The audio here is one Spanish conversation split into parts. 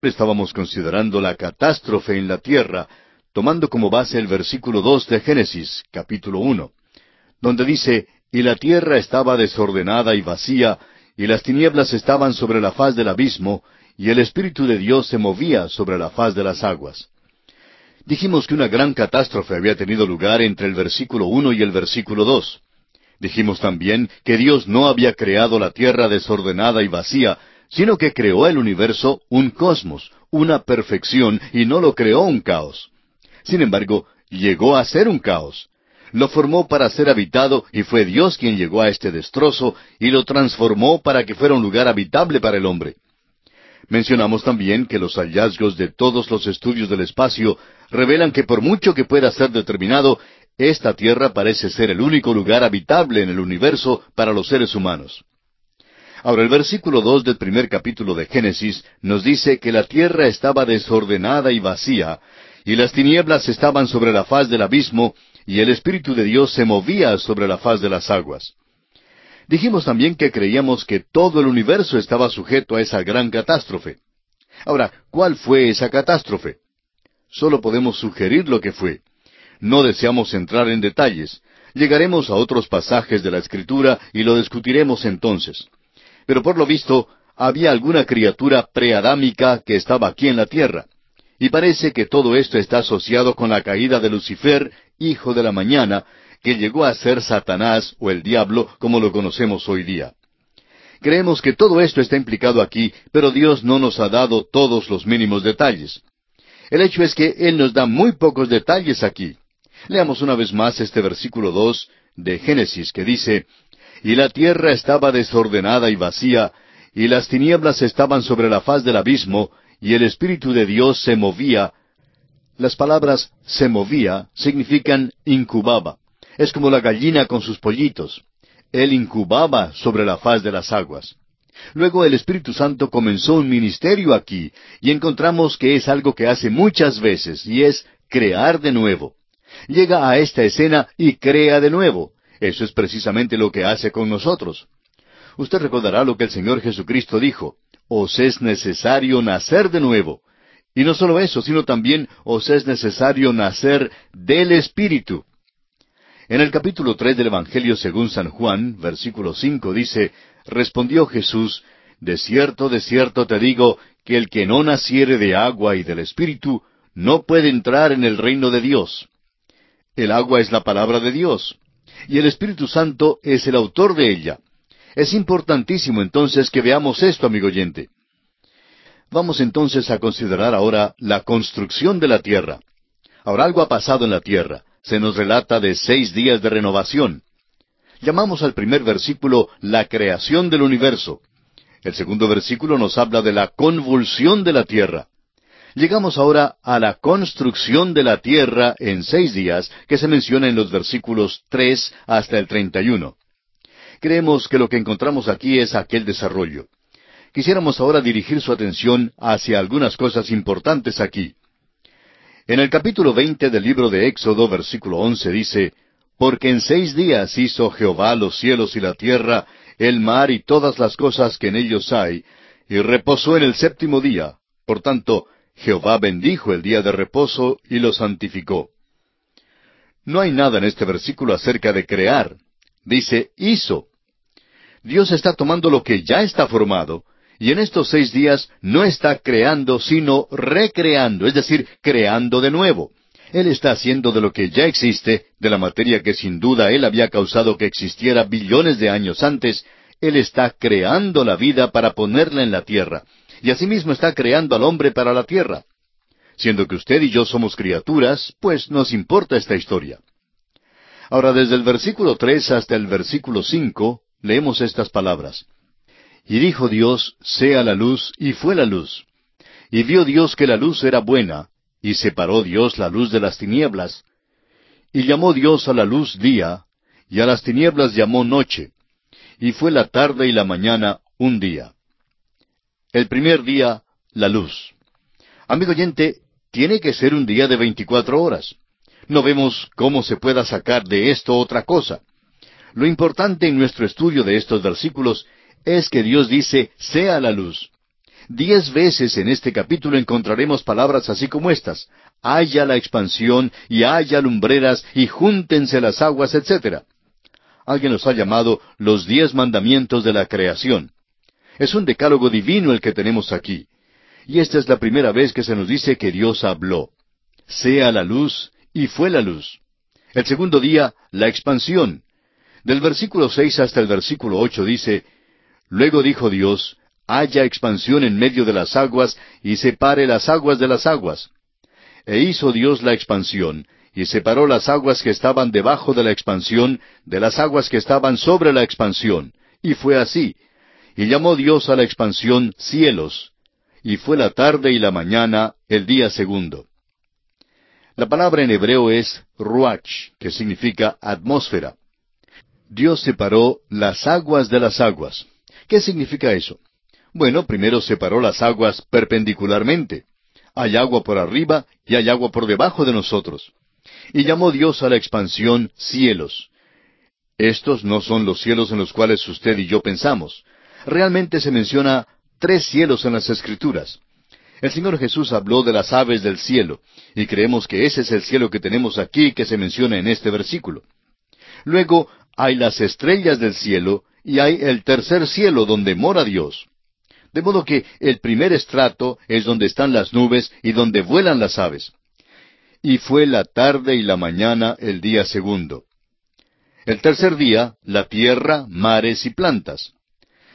Estábamos considerando la catástrofe en la tierra, tomando como base el versículo dos de Génesis, capítulo uno, donde dice, Y la tierra estaba desordenada y vacía, y las tinieblas estaban sobre la faz del abismo, y el Espíritu de Dios se movía sobre la faz de las aguas. Dijimos que una gran catástrofe había tenido lugar entre el versículo uno y el versículo dos. Dijimos también que Dios no había creado la tierra desordenada y vacía, sino que creó el universo un cosmos, una perfección, y no lo creó un caos. Sin embargo, llegó a ser un caos. Lo formó para ser habitado y fue Dios quien llegó a este destrozo y lo transformó para que fuera un lugar habitable para el hombre. Mencionamos también que los hallazgos de todos los estudios del espacio revelan que por mucho que pueda ser determinado, esta tierra parece ser el único lugar habitable en el universo para los seres humanos. Ahora el versículo dos del primer capítulo de Génesis nos dice que la tierra estaba desordenada y vacía, y las tinieblas estaban sobre la faz del abismo, y el Espíritu de Dios se movía sobre la faz de las aguas. Dijimos también que creíamos que todo el universo estaba sujeto a esa gran catástrofe. Ahora, ¿cuál fue esa catástrofe? Solo podemos sugerir lo que fue. No deseamos entrar en detalles. Llegaremos a otros pasajes de la Escritura y lo discutiremos entonces. Pero por lo visto, había alguna criatura preadámica que estaba aquí en la tierra. Y parece que todo esto está asociado con la caída de Lucifer, hijo de la mañana, que llegó a ser Satanás o el diablo como lo conocemos hoy día. Creemos que todo esto está implicado aquí, pero Dios no nos ha dado todos los mínimos detalles. El hecho es que Él nos da muy pocos detalles aquí. Leamos una vez más este versículo dos de Génesis que dice, Y la tierra estaba desordenada y vacía, y las tinieblas estaban sobre la faz del abismo, y el Espíritu de Dios se movía. Las palabras se movía significan incubaba. Es como la gallina con sus pollitos. Él incubaba sobre la faz de las aguas. Luego el Espíritu Santo comenzó un ministerio aquí, y encontramos que es algo que hace muchas veces, y es crear de nuevo llega a esta escena y crea de nuevo. Eso es precisamente lo que hace con nosotros. Usted recordará lo que el Señor Jesucristo dijo, os es necesario nacer de nuevo. Y no solo eso, sino también os es necesario nacer del Espíritu. En el capítulo tres del Evangelio según San Juan, versículo cinco, dice, Respondió Jesús, De cierto, de cierto te digo, que el que no naciere de agua y del Espíritu, no puede entrar en el reino de Dios. El agua es la palabra de Dios. Y el Espíritu Santo es el autor de ella. Es importantísimo entonces que veamos esto, amigo oyente. Vamos entonces a considerar ahora la construcción de la tierra. Ahora algo ha pasado en la tierra. Se nos relata de seis días de renovación. Llamamos al primer versículo la creación del universo. El segundo versículo nos habla de la convulsión de la tierra. Llegamos ahora a la construcción de la tierra en seis días que se menciona en los versículos tres hasta el treinta y uno. Creemos que lo que encontramos aquí es aquel desarrollo. Quisiéramos ahora dirigir su atención hacia algunas cosas importantes aquí. En el capítulo veinte del libro de Éxodo, versículo once, dice, Porque en seis días hizo Jehová los cielos y la tierra, el mar y todas las cosas que en ellos hay, y reposó en el séptimo día. Por tanto, Jehová bendijo el día de reposo y lo santificó. No hay nada en este versículo acerca de crear. Dice hizo. Dios está tomando lo que ya está formado, y en estos seis días no está creando, sino recreando, es decir, creando de nuevo. Él está haciendo de lo que ya existe, de la materia que sin duda Él había causado que existiera billones de años antes, Él está creando la vida para ponerla en la tierra y asimismo está creando al hombre para la tierra. Siendo que usted y yo somos criaturas, pues nos importa esta historia. Ahora, desde el versículo tres hasta el versículo cinco, leemos estas palabras. Y dijo Dios, sea la luz, y fue la luz. Y vio Dios que la luz era buena, y separó Dios la luz de las tinieblas. Y llamó Dios a la luz día, y a las tinieblas llamó noche. Y fue la tarde y la mañana un día. El primer día, la luz. Amigo oyente, tiene que ser un día de veinticuatro horas. No vemos cómo se pueda sacar de esto otra cosa. Lo importante en nuestro estudio de estos versículos es que Dios dice, sea la luz. Diez veces en este capítulo encontraremos palabras así como estas. Haya la expansión y haya lumbreras y júntense las aguas, etc. Alguien los ha llamado los diez mandamientos de la creación. Es un decálogo divino el que tenemos aquí. Y esta es la primera vez que se nos dice que Dios habló. Sea la luz, y fue la luz. El segundo día, la expansión. Del versículo seis hasta el versículo ocho dice, Luego dijo Dios, haya expansión en medio de las aguas, y separe las aguas de las aguas. E hizo Dios la expansión, y separó las aguas que estaban debajo de la expansión de las aguas que estaban sobre la expansión. Y fue así. Y llamó Dios a la expansión cielos. Y fue la tarde y la mañana el día segundo. La palabra en hebreo es ruach, que significa atmósfera. Dios separó las aguas de las aguas. ¿Qué significa eso? Bueno, primero separó las aguas perpendicularmente. Hay agua por arriba y hay agua por debajo de nosotros. Y llamó Dios a la expansión cielos. Estos no son los cielos en los cuales usted y yo pensamos. Realmente se menciona tres cielos en las Escrituras. El Señor Jesús habló de las aves del cielo, y creemos que ese es el cielo que tenemos aquí que se menciona en este versículo. Luego hay las estrellas del cielo, y hay el tercer cielo donde mora Dios. De modo que el primer estrato es donde están las nubes y donde vuelan las aves. Y fue la tarde y la mañana el día segundo. El tercer día, la tierra, mares y plantas.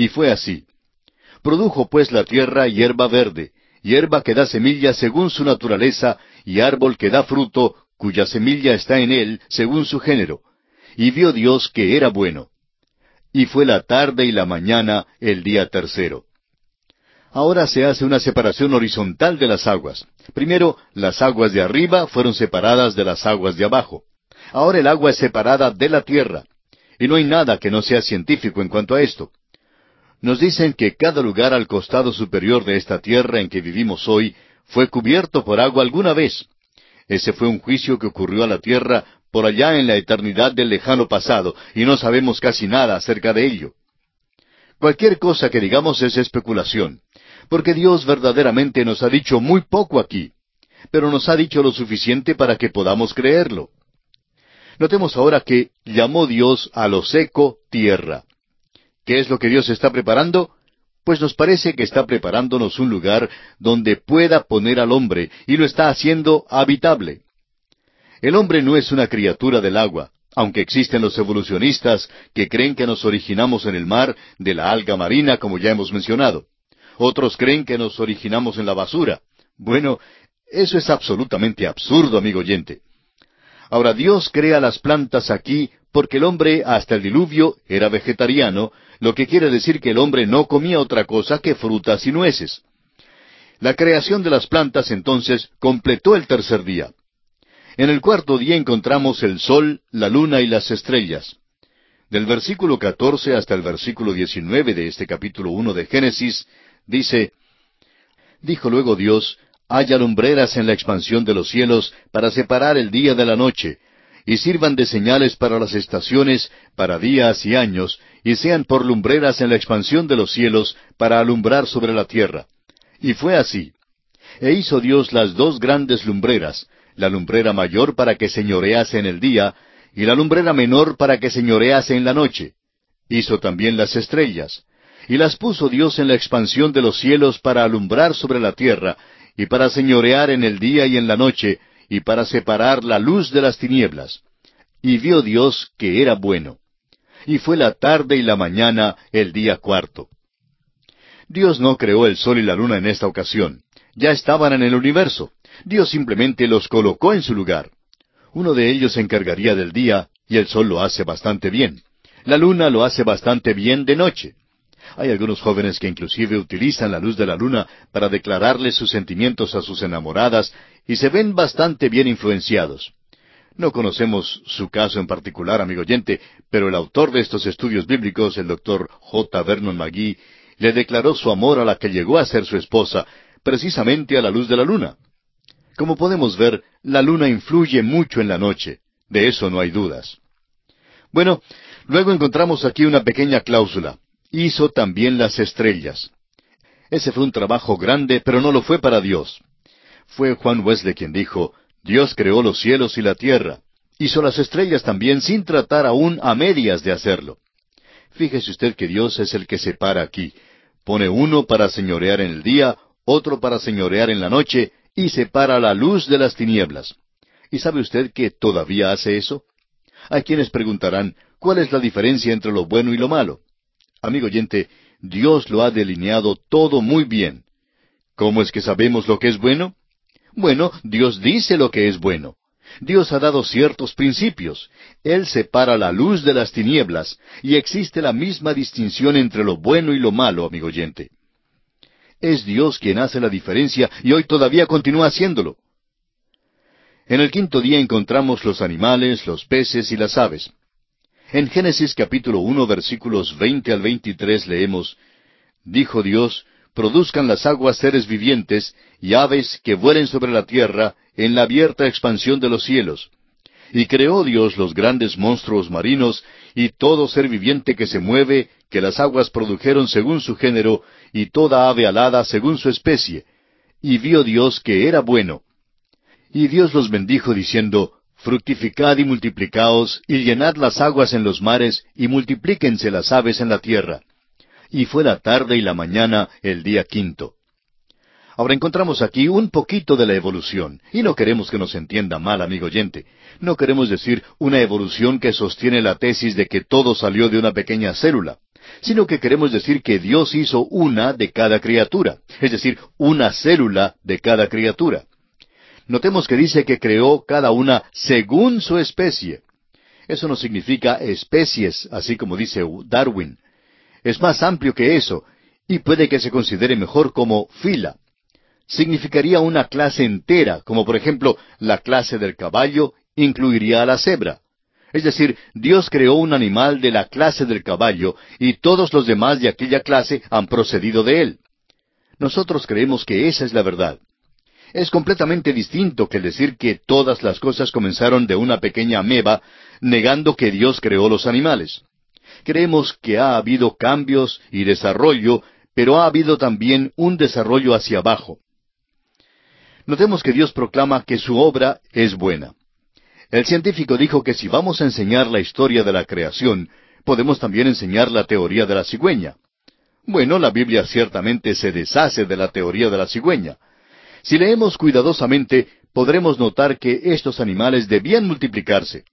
Y fue así. Produjo pues la tierra hierba verde, hierba que da semilla según su naturaleza, y árbol que da fruto, cuya semilla está en él según su género. Y vio Dios que era bueno. Y fue la tarde y la mañana el día tercero. Ahora se hace una separación horizontal de las aguas. Primero, las aguas de arriba fueron separadas de las aguas de abajo. Ahora el agua es separada de la tierra. Y no hay nada que no sea científico en cuanto a esto. Nos dicen que cada lugar al costado superior de esta tierra en que vivimos hoy fue cubierto por agua alguna vez. Ese fue un juicio que ocurrió a la tierra por allá en la eternidad del lejano pasado, y no sabemos casi nada acerca de ello. Cualquier cosa que digamos es especulación porque Dios verdaderamente nos ha dicho muy poco aquí, pero nos ha dicho lo suficiente para que podamos creerlo. Notemos ahora que llamó Dios a lo seco tierra. ¿Qué es lo que Dios está preparando? Pues nos parece que está preparándonos un lugar donde pueda poner al hombre y lo está haciendo habitable. El hombre no es una criatura del agua, aunque existen los evolucionistas que creen que nos originamos en el mar de la alga marina, como ya hemos mencionado. Otros creen que nos originamos en la basura. Bueno, eso es absolutamente absurdo, amigo oyente. Ahora Dios crea las plantas aquí porque el hombre hasta el diluvio era vegetariano, lo que quiere decir que el hombre no comía otra cosa que frutas y nueces. La creación de las plantas entonces completó el tercer día. En el cuarto día encontramos el sol, la luna y las estrellas. Del versículo catorce hasta el versículo diecinueve de este capítulo uno de Génesis, Dice, Dijo luego Dios, haya lumbreras en la expansión de los cielos para separar el día de la noche, y sirvan de señales para las estaciones, para días y años, y sean por lumbreras en la expansión de los cielos para alumbrar sobre la tierra. Y fue así. E hizo Dios las dos grandes lumbreras, la lumbrera mayor para que señorease en el día, y la lumbrera menor para que señorease en la noche. Hizo también las estrellas, y las puso Dios en la expansión de los cielos para alumbrar sobre la tierra, y para señorear en el día y en la noche, y para separar la luz de las tinieblas. Y vio Dios que era bueno. Y fue la tarde y la mañana el día cuarto. Dios no creó el sol y la luna en esta ocasión. Ya estaban en el universo. Dios simplemente los colocó en su lugar. Uno de ellos se encargaría del día, y el sol lo hace bastante bien. La luna lo hace bastante bien de noche. Hay algunos jóvenes que inclusive utilizan la luz de la luna para declararles sus sentimientos a sus enamoradas y se ven bastante bien influenciados. No conocemos su caso en particular, amigo oyente, pero el autor de estos estudios bíblicos, el doctor J. Vernon McGee, le declaró su amor a la que llegó a ser su esposa, precisamente a la luz de la luna. Como podemos ver, la luna influye mucho en la noche. De eso no hay dudas. Bueno, luego encontramos aquí una pequeña cláusula. Hizo también las estrellas. Ese fue un trabajo grande, pero no lo fue para Dios. Fue Juan Wesley quien dijo, Dios creó los cielos y la tierra. Hizo las estrellas también sin tratar aún a medias de hacerlo. Fíjese usted que Dios es el que separa aquí. Pone uno para señorear en el día, otro para señorear en la noche, y separa la luz de las tinieblas. ¿Y sabe usted que todavía hace eso? Hay quienes preguntarán, ¿cuál es la diferencia entre lo bueno y lo malo? Amigo oyente, Dios lo ha delineado todo muy bien. ¿Cómo es que sabemos lo que es bueno? Bueno, Dios dice lo que es bueno. Dios ha dado ciertos principios. Él separa la luz de las tinieblas, y existe la misma distinción entre lo bueno y lo malo, amigo oyente. Es Dios quien hace la diferencia y hoy todavía continúa haciéndolo. En el quinto día encontramos los animales, los peces y las aves. En Génesis capítulo uno versículos veinte al veintitrés leemos Dijo Dios, produzcan las aguas seres vivientes y aves que vuelen sobre la tierra en la abierta expansión de los cielos. Y creó Dios los grandes monstruos marinos y todo ser viviente que se mueve, que las aguas produjeron según su género, y toda ave alada según su especie. Y vio Dios que era bueno. Y Dios los bendijo diciendo, Fructificad y multiplicaos, y llenad las aguas en los mares, y multiplíquense las aves en la tierra. Y fue la tarde y la mañana el día quinto. Ahora encontramos aquí un poquito de la evolución, y no queremos que nos entienda mal, amigo oyente. No queremos decir una evolución que sostiene la tesis de que todo salió de una pequeña célula, sino que queremos decir que Dios hizo una de cada criatura, es decir, una célula de cada criatura. Notemos que dice que creó cada una según su especie. Eso no significa especies, así como dice Darwin. Es más amplio que eso, y puede que se considere mejor como fila. Significaría una clase entera, como por ejemplo la clase del caballo incluiría a la cebra. Es decir, Dios creó un animal de la clase del caballo y todos los demás de aquella clase han procedido de él. Nosotros creemos que esa es la verdad. Es completamente distinto que decir que todas las cosas comenzaron de una pequeña ameba, negando que Dios creó los animales. Creemos que ha habido cambios y desarrollo, pero ha habido también un desarrollo hacia abajo. Notemos que Dios proclama que su obra es buena. El científico dijo que si vamos a enseñar la historia de la creación, podemos también enseñar la teoría de la cigüeña. Bueno, la Biblia ciertamente se deshace de la teoría de la cigüeña. Si leemos cuidadosamente, podremos notar que estos animales debían multiplicarse.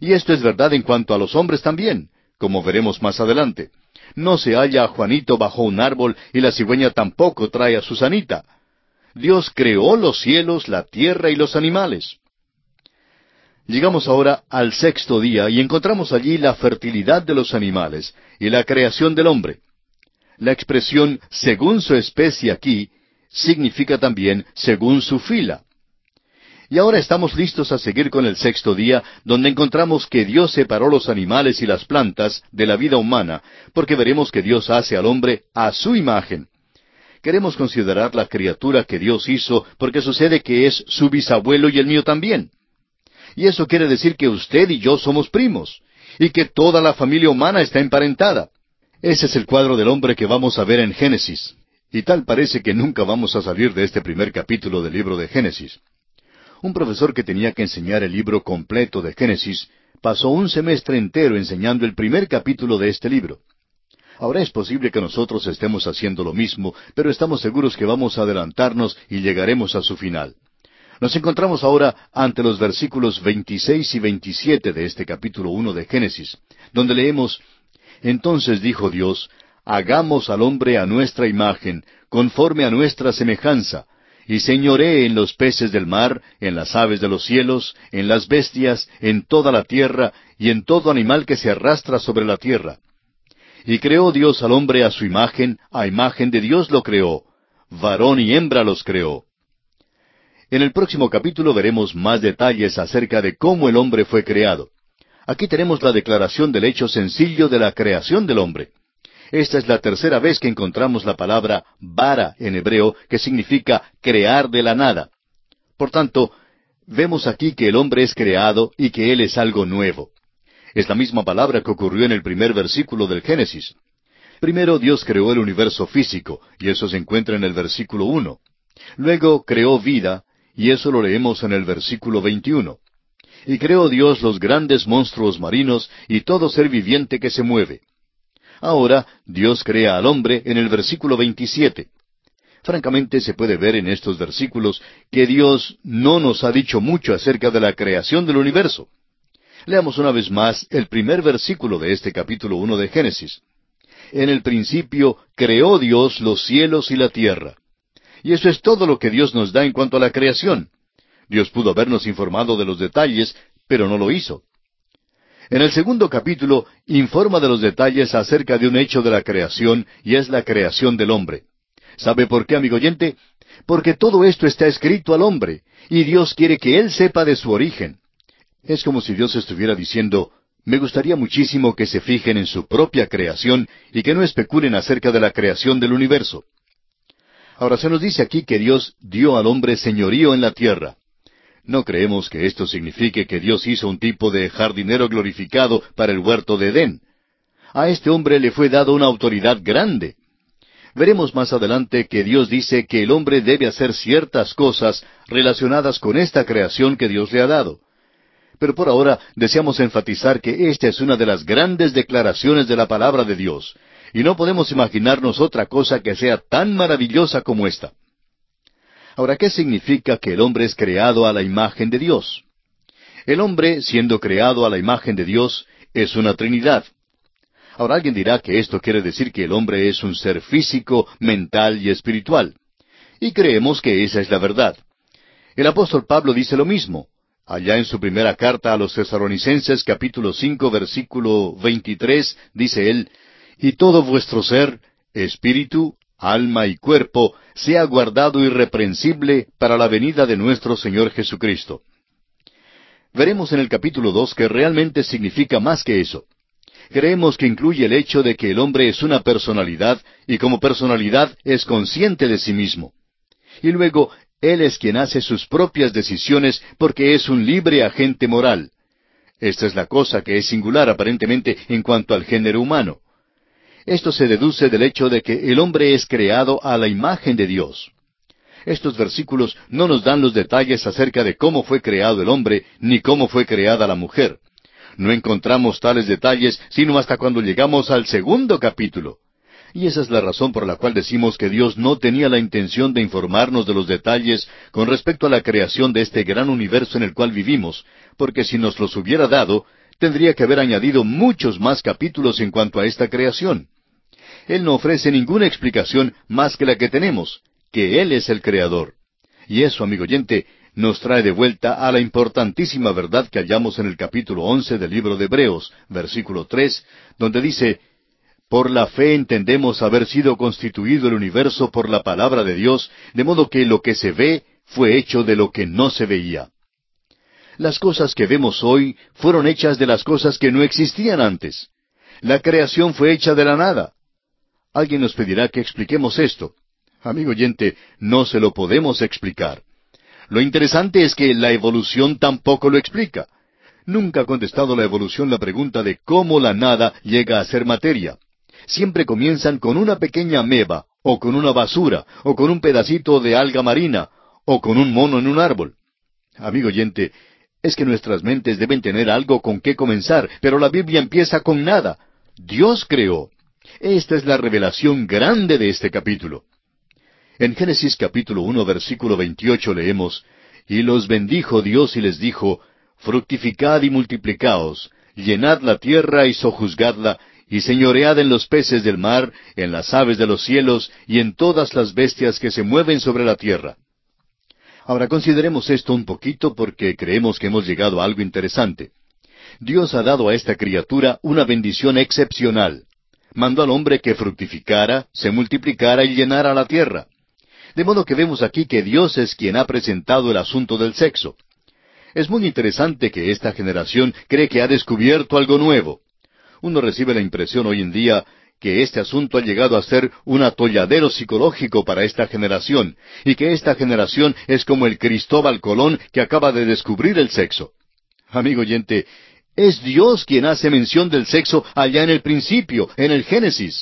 Y esto es verdad en cuanto a los hombres también, como veremos más adelante. No se halla a Juanito bajo un árbol y la cigüeña tampoco trae a Susanita. Dios creó los cielos, la tierra y los animales. Llegamos ahora al sexto día y encontramos allí la fertilidad de los animales y la creación del hombre. La expresión según su especie aquí significa también según su fila. Y ahora estamos listos a seguir con el sexto día, donde encontramos que Dios separó los animales y las plantas de la vida humana, porque veremos que Dios hace al hombre a su imagen. Queremos considerar la criatura que Dios hizo, porque sucede que es su bisabuelo y el mío también. Y eso quiere decir que usted y yo somos primos, y que toda la familia humana está emparentada. Ese es el cuadro del hombre que vamos a ver en Génesis. Y tal parece que nunca vamos a salir de este primer capítulo del libro de Génesis. Un profesor que tenía que enseñar el libro completo de Génesis pasó un semestre entero enseñando el primer capítulo de este libro. Ahora es posible que nosotros estemos haciendo lo mismo, pero estamos seguros que vamos a adelantarnos y llegaremos a su final. Nos encontramos ahora ante los versículos 26 y 27 de este capítulo 1 de Génesis, donde leemos, Entonces dijo Dios, hagamos al hombre a nuestra imagen, conforme a nuestra semejanza, y señoree en los peces del mar, en las aves de los cielos, en las bestias, en toda la tierra, y en todo animal que se arrastra sobre la tierra. Y creó Dios al hombre a su imagen, a imagen de Dios lo creó, varón y hembra los creó. En el próximo capítulo veremos más detalles acerca de cómo el hombre fue creado. Aquí tenemos la declaración del hecho sencillo de la creación del hombre. Esta es la tercera vez que encontramos la palabra vara en hebreo, que significa crear de la nada. Por tanto, vemos aquí que el hombre es creado y que él es algo nuevo. Es la misma palabra que ocurrió en el primer versículo del Génesis. Primero Dios creó el universo físico, y eso se encuentra en el versículo uno. Luego creó vida, y eso lo leemos en el versículo 21. Y creó Dios los grandes monstruos marinos y todo ser viviente que se mueve. Ahora Dios crea al hombre en el versículo 27. Francamente se puede ver en estos versículos que Dios no nos ha dicho mucho acerca de la creación del universo. Leamos una vez más el primer versículo de este capítulo uno de Génesis. En el principio creó Dios los cielos y la tierra. Y eso es todo lo que Dios nos da en cuanto a la creación. Dios pudo habernos informado de los detalles, pero no lo hizo. En el segundo capítulo informa de los detalles acerca de un hecho de la creación y es la creación del hombre. ¿Sabe por qué, amigo oyente? Porque todo esto está escrito al hombre y Dios quiere que él sepa de su origen. Es como si Dios estuviera diciendo, me gustaría muchísimo que se fijen en su propia creación y que no especulen acerca de la creación del universo. Ahora se nos dice aquí que Dios dio al hombre señorío en la tierra. No creemos que esto signifique que Dios hizo un tipo de jardinero glorificado para el huerto de Edén. A este hombre le fue dado una autoridad grande. Veremos más adelante que Dios dice que el hombre debe hacer ciertas cosas relacionadas con esta creación que Dios le ha dado. Pero por ahora deseamos enfatizar que esta es una de las grandes declaraciones de la palabra de Dios, y no podemos imaginarnos otra cosa que sea tan maravillosa como esta. Ahora, ¿qué significa que el hombre es creado a la imagen de Dios? El hombre, siendo creado a la imagen de Dios, es una Trinidad. Ahora alguien dirá que esto quiere decir que el hombre es un ser físico, mental y espiritual. Y creemos que esa es la verdad. El apóstol Pablo dice lo mismo. Allá en su primera carta a los Cesaronicenses capítulo cinco versículo veintitrés dice él, y todo vuestro ser, espíritu, alma y cuerpo, sea guardado irreprensible para la venida de nuestro Señor Jesucristo. Veremos en el capítulo dos que realmente significa más que eso. Creemos que incluye el hecho de que el hombre es una personalidad y como personalidad es consciente de sí mismo. Y luego, Él es quien hace sus propias decisiones porque es un libre agente moral. Esta es la cosa que es singular aparentemente en cuanto al género humano. Esto se deduce del hecho de que el hombre es creado a la imagen de Dios. Estos versículos no nos dan los detalles acerca de cómo fue creado el hombre ni cómo fue creada la mujer. No encontramos tales detalles sino hasta cuando llegamos al segundo capítulo. Y esa es la razón por la cual decimos que Dios no tenía la intención de informarnos de los detalles con respecto a la creación de este gran universo en el cual vivimos, porque si nos los hubiera dado, tendría que haber añadido muchos más capítulos en cuanto a esta creación. Él no ofrece ninguna explicación más que la que tenemos, que Él es el Creador. Y eso, amigo oyente, nos trae de vuelta a la importantísima verdad que hallamos en el capítulo once del libro de Hebreos, versículo tres, donde dice, Por la fe entendemos haber sido constituido el universo por la palabra de Dios, de modo que lo que se ve fue hecho de lo que no se veía. Las cosas que vemos hoy fueron hechas de las cosas que no existían antes. La creación fue hecha de la nada. Alguien nos pedirá que expliquemos esto. Amigo oyente, no se lo podemos explicar. Lo interesante es que la evolución tampoco lo explica. Nunca ha contestado la evolución la pregunta de cómo la nada llega a ser materia. Siempre comienzan con una pequeña ameba, o con una basura, o con un pedacito de alga marina, o con un mono en un árbol. Amigo oyente, es que nuestras mentes deben tener algo con qué comenzar, pero la Biblia empieza con nada. Dios creó. Esta es la revelación grande de este capítulo. En Génesis capítulo uno versículo veintiocho leemos, Y los bendijo Dios y les dijo, Fructificad y multiplicaos, llenad la tierra y sojuzgadla, y señoread en los peces del mar, en las aves de los cielos, y en todas las bestias que se mueven sobre la tierra. Ahora consideremos esto un poquito porque creemos que hemos llegado a algo interesante. Dios ha dado a esta criatura una bendición excepcional. mandó al hombre que fructificara, se multiplicara y llenara la tierra. De modo que vemos aquí que Dios es quien ha presentado el asunto del sexo. Es muy interesante que esta generación cree que ha descubierto algo nuevo. Uno recibe la impresión hoy en día que este asunto ha llegado a ser un atolladero psicológico para esta generación, y que esta generación es como el Cristóbal Colón que acaba de descubrir el sexo. Amigo oyente, es Dios quien hace mención del sexo allá en el principio, en el Génesis.